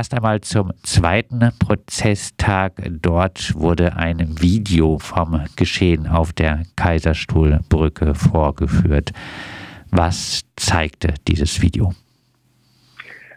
erst einmal zum zweiten Prozesstag. Dort wurde ein Video vom Geschehen auf der Kaiserstuhlbrücke vorgeführt. Was zeigte dieses Video?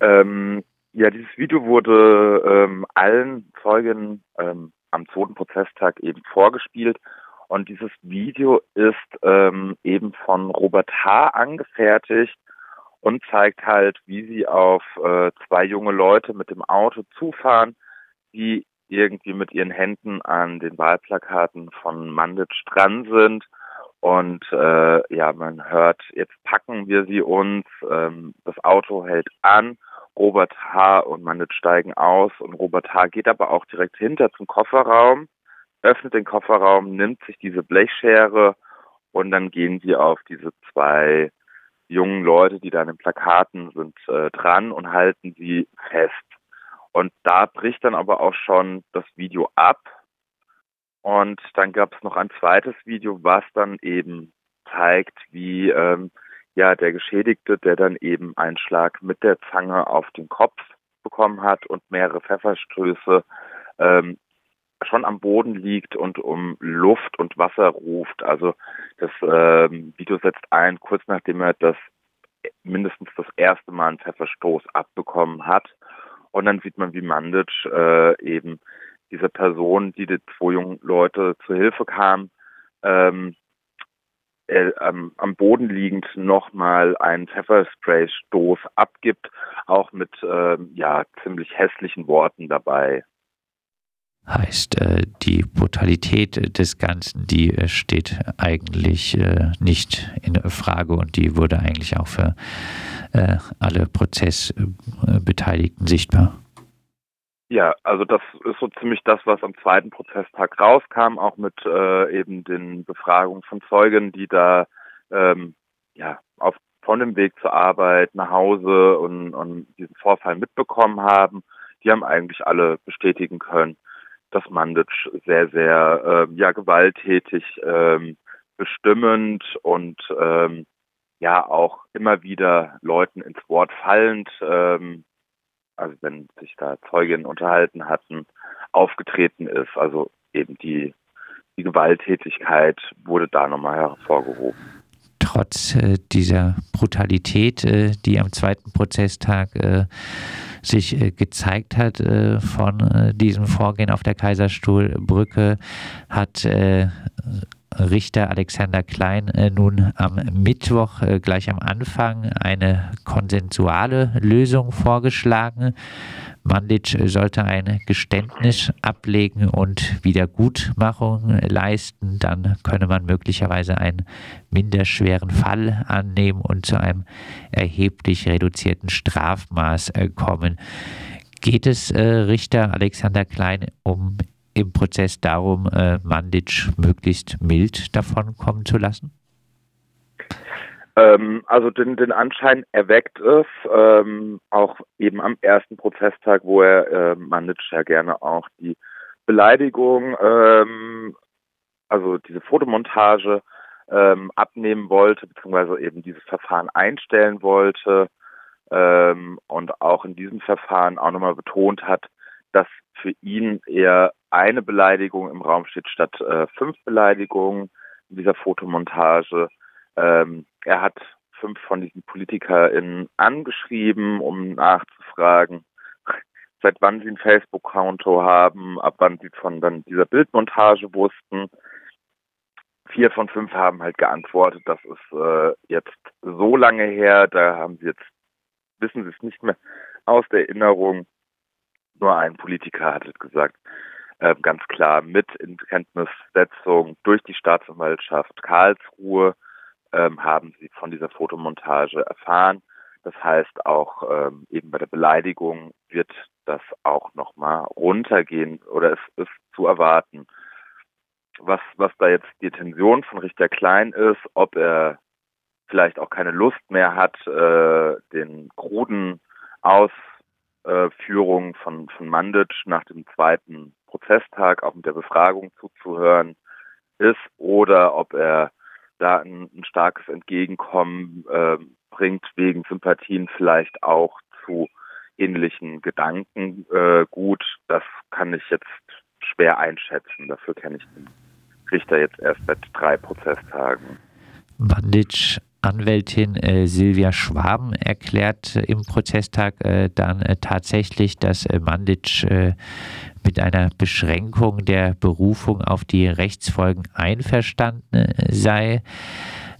Ähm, ja, dieses Video wurde ähm, allen Zeugen ähm, am zweiten Prozesstag eben vorgespielt. Und dieses Video ist ähm, eben von Robert H. angefertigt und zeigt halt, wie sie auf äh, zwei junge Leute mit dem Auto zufahren, die irgendwie mit ihren Händen an den Wahlplakaten von Manditsch dran sind. Und äh, ja, man hört, jetzt packen wir sie uns, ähm, das Auto hält an, Robert H. und Manditsch steigen aus und Robert H. geht aber auch direkt hinter zum Kofferraum, öffnet den Kofferraum, nimmt sich diese Blechschere und dann gehen sie auf diese zwei jungen Leute, die da an den Plakaten sind, äh, dran und halten sie fest. Und da bricht dann aber auch schon das Video ab. Und dann gab es noch ein zweites Video, was dann eben zeigt, wie ähm, ja der Geschädigte, der dann eben einen Schlag mit der Zange auf den Kopf bekommen hat und mehrere Pfefferstöße, ähm, schon am Boden liegt und um Luft und Wasser ruft. Also das ähm, Video setzt ein, kurz nachdem er das mindestens das erste Mal einen Pfefferstoß abbekommen hat. Und dann sieht man, wie Mandic äh, eben diese Person, die die zwei jungen Leute zu Hilfe kam, ähm, äh, am, am Boden liegend nochmal einen Pfefferspray-Stoß abgibt, auch mit äh, ja ziemlich hässlichen Worten dabei heißt, äh, die Brutalität des Ganzen, die äh, steht eigentlich äh, nicht in Frage und die wurde eigentlich auch für alle Prozessbeteiligten sichtbar. Ja, also das ist so ziemlich das, was am zweiten Prozesstag rauskam, auch mit äh, eben den Befragungen von Zeugen, die da ähm, ja auf von dem Weg zur Arbeit nach Hause und, und diesen Vorfall mitbekommen haben. Die haben eigentlich alle bestätigen können, dass Mandic sehr, sehr äh, ja, gewalttätig, ähm, bestimmend und ähm, ja auch immer wieder Leuten ins Wort fallend, ähm, also wenn sich da Zeuginnen unterhalten hatten, aufgetreten ist. Also eben die, die Gewalttätigkeit wurde da nochmal hervorgehoben trotz äh, dieser Brutalität, äh, die am zweiten Prozesstag äh, sich äh, gezeigt hat äh, von diesem Vorgehen auf der Kaiserstuhlbrücke, hat Richter Alexander Klein äh, nun am Mittwoch äh, gleich am Anfang eine konsensuale Lösung vorgeschlagen. Mandic sollte ein Geständnis ablegen und Wiedergutmachung leisten. Dann könne man möglicherweise einen minderschweren Fall annehmen und zu einem erheblich reduzierten Strafmaß äh, kommen. Geht es äh, Richter Alexander Klein um im Prozess darum, äh, Mandic möglichst mild davon kommen zu lassen? Ähm, also den, den Anschein erweckt es, ähm, auch eben am ersten Prozesstag, wo er äh, Mandic ja gerne auch die Beleidigung, ähm, also diese Fotomontage ähm, abnehmen wollte, beziehungsweise eben dieses Verfahren einstellen wollte ähm, und auch in diesem Verfahren auch nochmal betont hat, dass für ihn eher eine Beleidigung im Raum steht statt äh, fünf Beleidigungen in dieser Fotomontage. Ähm, er hat fünf von diesen PolitikerInnen angeschrieben, um nachzufragen, seit wann sie ein Facebook-Konto haben, ab wann sie von dann dieser Bildmontage wussten. Vier von fünf haben halt geantwortet, das ist äh, jetzt so lange her, da haben sie jetzt, wissen sie es nicht mehr aus der Erinnerung. Nur ein Politiker hat es gesagt, äh, ganz klar mit in Kenntnissetzung durch die Staatsanwaltschaft Karlsruhe ähm, haben sie von dieser Fotomontage erfahren. Das heißt auch ähm, eben bei der Beleidigung wird das auch nochmal runtergehen oder es ist zu erwarten. Was, was da jetzt die Tension von Richter Klein ist, ob er vielleicht auch keine Lust mehr hat, äh, den kruden Aus äh, von, von Mandic nach dem zweiten Prozesstag auch mit der Befragung zuzuhören ist oder ob er da ein, ein starkes Entgegenkommen äh, bringt wegen Sympathien vielleicht auch zu ähnlichen Gedanken äh, gut. Das kann ich jetzt schwer einschätzen. Dafür kenne ich den Richter jetzt erst seit drei Prozesstagen. Bandic Anwältin äh, Silvia Schwaben erklärt im Prozesstag äh, dann äh, tatsächlich, dass äh, Mandic äh, mit einer Beschränkung der Berufung auf die Rechtsfolgen einverstanden sei.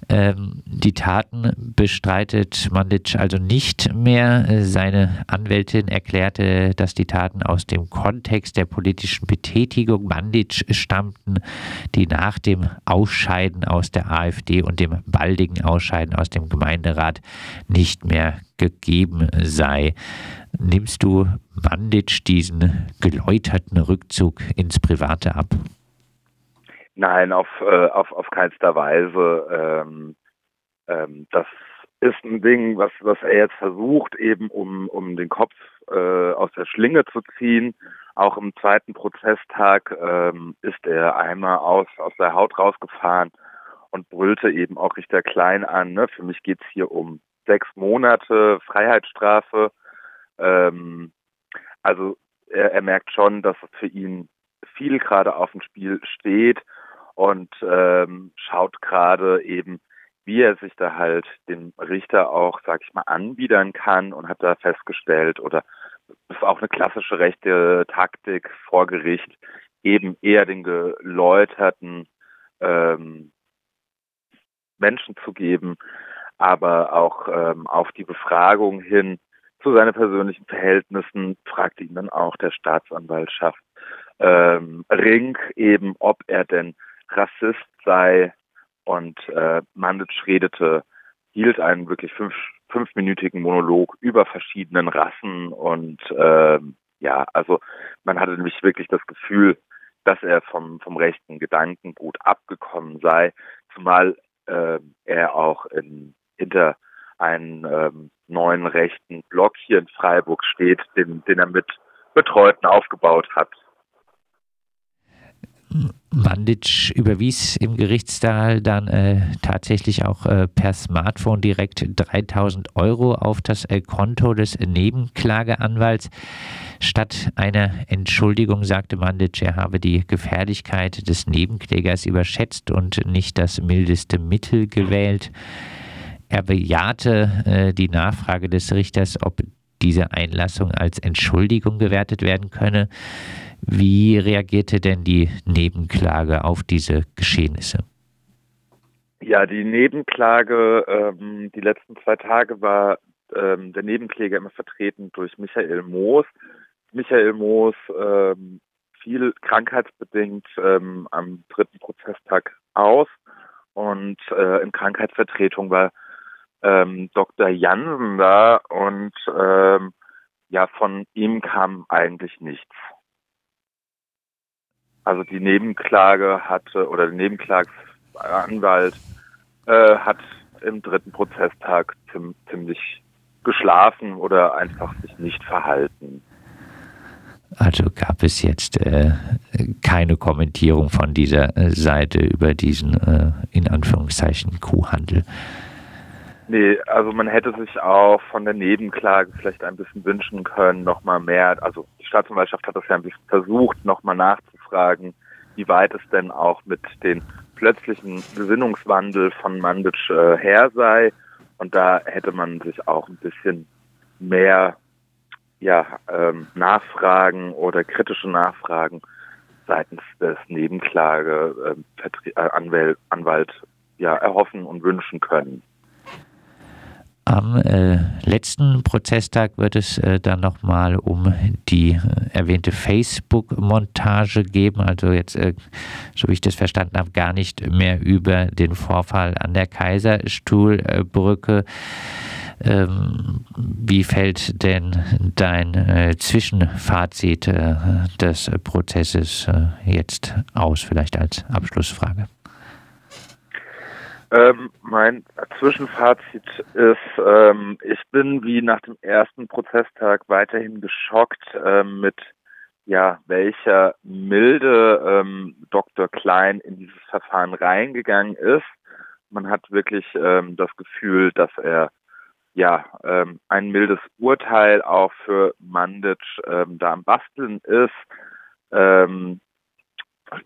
Ähm, die Taten bestreitet Mandic also nicht mehr. Seine Anwältin erklärte, dass die Taten aus dem Kontext der politischen Betätigung Mandic stammten, die nach dem Ausscheiden aus der AfD und dem baldigen Ausscheiden aus dem Gemeinderat nicht mehr gegeben sei. Nimmst du Mandic diesen geläuterten Rückzug ins Private ab? Nein, auf, äh, auf, auf keinster Weise. Ähm, ähm, das ist ein Ding, was, was er jetzt versucht, eben um, um den Kopf äh, aus der Schlinge zu ziehen. Auch im zweiten Prozesstag ähm, ist er einmal aus, aus der Haut rausgefahren und brüllte eben auch Richter Klein an. Ne? Für mich geht's hier um sechs Monate Freiheitsstrafe. Ähm, also er, er merkt schon, dass es für ihn viel gerade auf dem Spiel steht und ähm, schaut gerade eben, wie er sich da halt dem Richter auch, sag ich mal, anbiedern kann und hat da festgestellt oder ist auch eine klassische rechte Taktik vor Gericht, eben eher den geläuterten ähm, Menschen zu geben, aber auch ähm, auf die Befragung hin zu seinen persönlichen Verhältnissen fragt ihn dann auch der Staatsanwaltschaft ähm, Ring eben, ob er denn Rassist sei und äh, Mandic redete, hielt einen wirklich fünf, fünfminütigen Monolog über verschiedenen Rassen und äh, ja, also man hatte nämlich wirklich das Gefühl, dass er vom, vom rechten Gedankengut abgekommen sei, zumal äh, er auch in, hinter einen ähm, neuen rechten Block hier in Freiburg steht, den, den er mit Betreuten aufgebaut hat. Bandic überwies im Gerichtssaal dann äh, tatsächlich auch äh, per Smartphone direkt 3000 Euro auf das äh, Konto des Nebenklageanwalts. Statt einer Entschuldigung sagte Bandic, er habe die Gefährlichkeit des Nebenklägers überschätzt und nicht das mildeste Mittel gewählt. Er bejahte äh, die Nachfrage des Richters, ob diese Einlassung als Entschuldigung gewertet werden könne. Wie reagierte denn die Nebenklage auf diese Geschehnisse? Ja, die Nebenklage, ähm, die letzten zwei Tage war ähm, der Nebenkläger immer vertreten durch Michael Moos. Michael Moos ähm, fiel krankheitsbedingt ähm, am dritten Prozesstag aus und äh, in Krankheitsvertretung war ähm, Dr. Jansen da und ähm, ja, von ihm kam eigentlich nichts. Also die Nebenklage hatte oder der Nebenklagsanwalt äh, hat im dritten Prozesstag ziemlich geschlafen oder einfach sich nicht verhalten. Also gab es jetzt äh, keine Kommentierung von dieser äh, Seite über diesen äh, in Anführungszeichen Kuhhandel. Nee, also man hätte sich auch von der Nebenklage vielleicht ein bisschen wünschen können, nochmal mehr, also die Staatsanwaltschaft hat das ja ein bisschen versucht, nochmal nachzufragen, wie weit es denn auch mit den plötzlichen Gesinnungswandel von Mandic äh, her sei. Und da hätte man sich auch ein bisschen mehr ja, ähm, Nachfragen oder kritische Nachfragen seitens des Nebenklage äh, Anwalt ja, erhoffen und wünschen können. Am äh, letzten Prozesstag wird es äh, dann nochmal um die äh, erwähnte Facebook-Montage geben. Also jetzt, äh, so wie ich das verstanden habe, gar nicht mehr über den Vorfall an der Kaiserstuhlbrücke. Ähm, wie fällt denn dein äh, Zwischenfazit äh, des Prozesses jetzt aus, vielleicht als Abschlussfrage? Ähm, mein Zwischenfazit ist, ähm, ich bin wie nach dem ersten Prozesstag weiterhin geschockt ähm, mit ja, welcher Milde ähm, Dr. Klein in dieses Verfahren reingegangen ist. Man hat wirklich ähm, das Gefühl, dass er ja ähm, ein mildes Urteil auch für Mandic ähm, da am Basteln ist.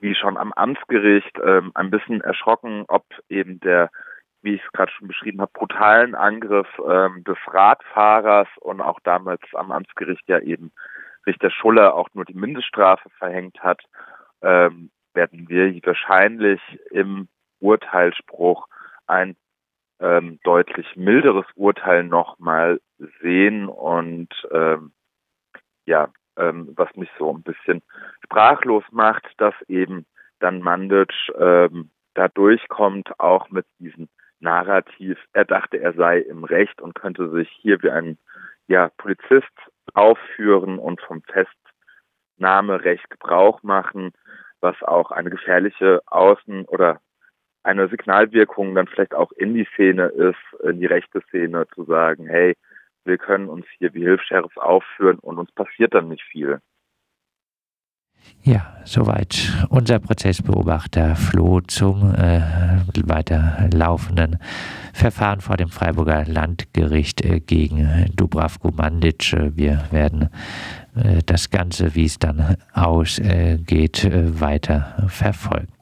Wie schon am Amtsgericht ähm, ein bisschen erschrocken, ob eben der, wie ich es gerade schon beschrieben habe, brutalen Angriff ähm, des Radfahrers und auch damals am Amtsgericht ja eben Richter Schuller auch nur die Mindeststrafe verhängt hat, ähm, werden wir wahrscheinlich im Urteilsspruch ein ähm, deutlich milderes Urteil nochmal sehen und ähm, ja, ähm, was mich so ein bisschen sprachlos macht, dass eben dann Mandic ähm, da durchkommt, auch mit diesem Narrativ. Er dachte, er sei im Recht und könnte sich hier wie ein ja, Polizist aufführen und vom Festnahmerecht Gebrauch machen, was auch eine gefährliche Außen- oder eine Signalwirkung dann vielleicht auch in die Szene ist, in die rechte Szene, zu sagen, hey, wir können uns hier wie Hilfsheriffs aufführen und uns passiert dann nicht viel. Ja, soweit unser Prozessbeobachter Flo zum äh, weiter laufenden Verfahren vor dem Freiburger Landgericht äh, gegen Dubravko Mandic. Wir werden äh, das Ganze, wie es dann ausgeht, äh, weiter verfolgen.